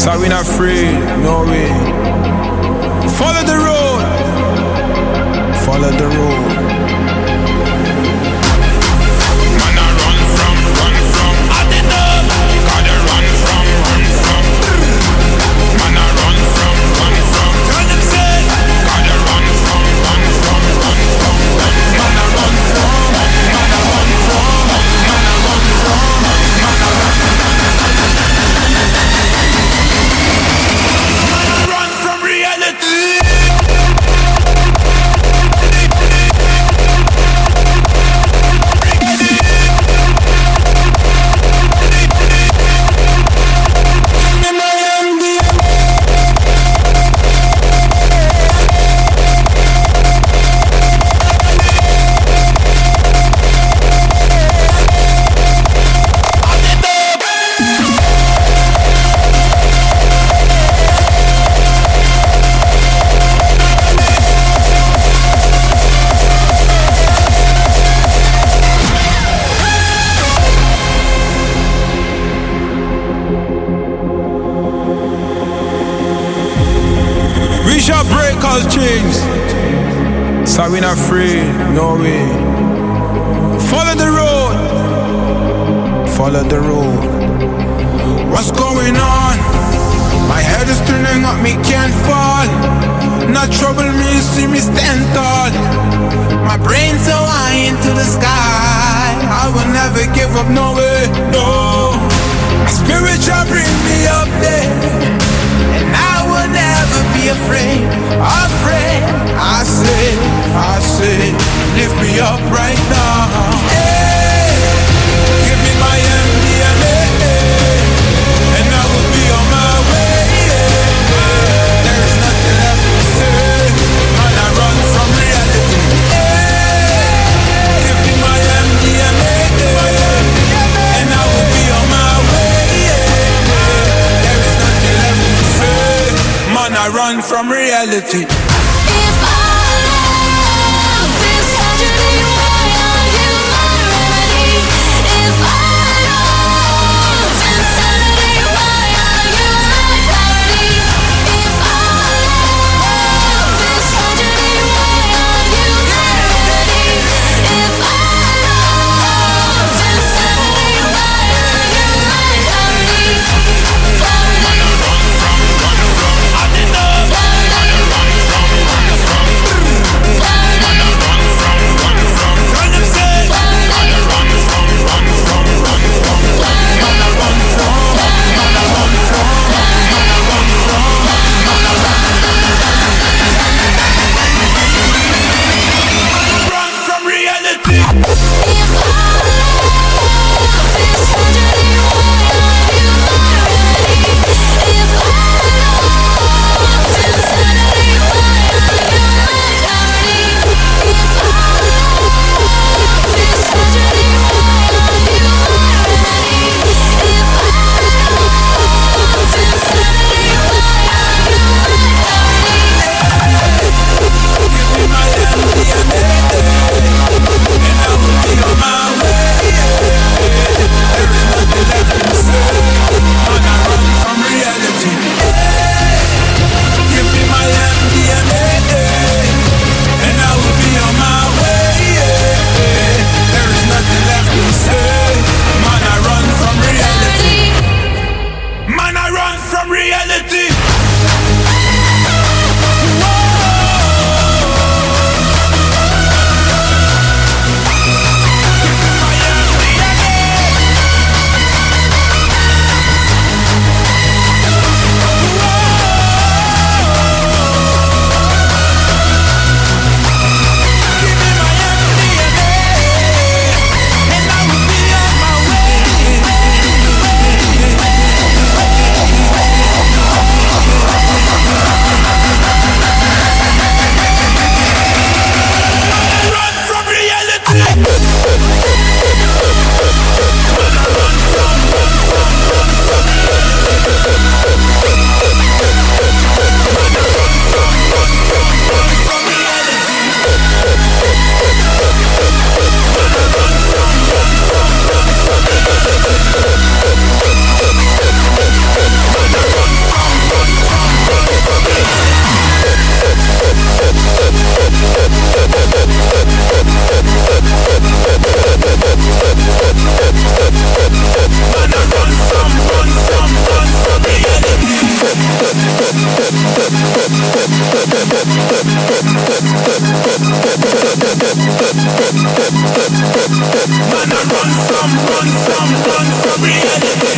So we not afraid, no way. Follow the road. Follow the road. We not free, no way. Follow the road, follow the road. What's going on? My head is turning up, me can't fall. Not trouble me, see me stand tall. My brain so high into the sky. I will never give up, no way, no. My spirit shall bring me reality. Run, run, run, run, run, run, run, run, run, run,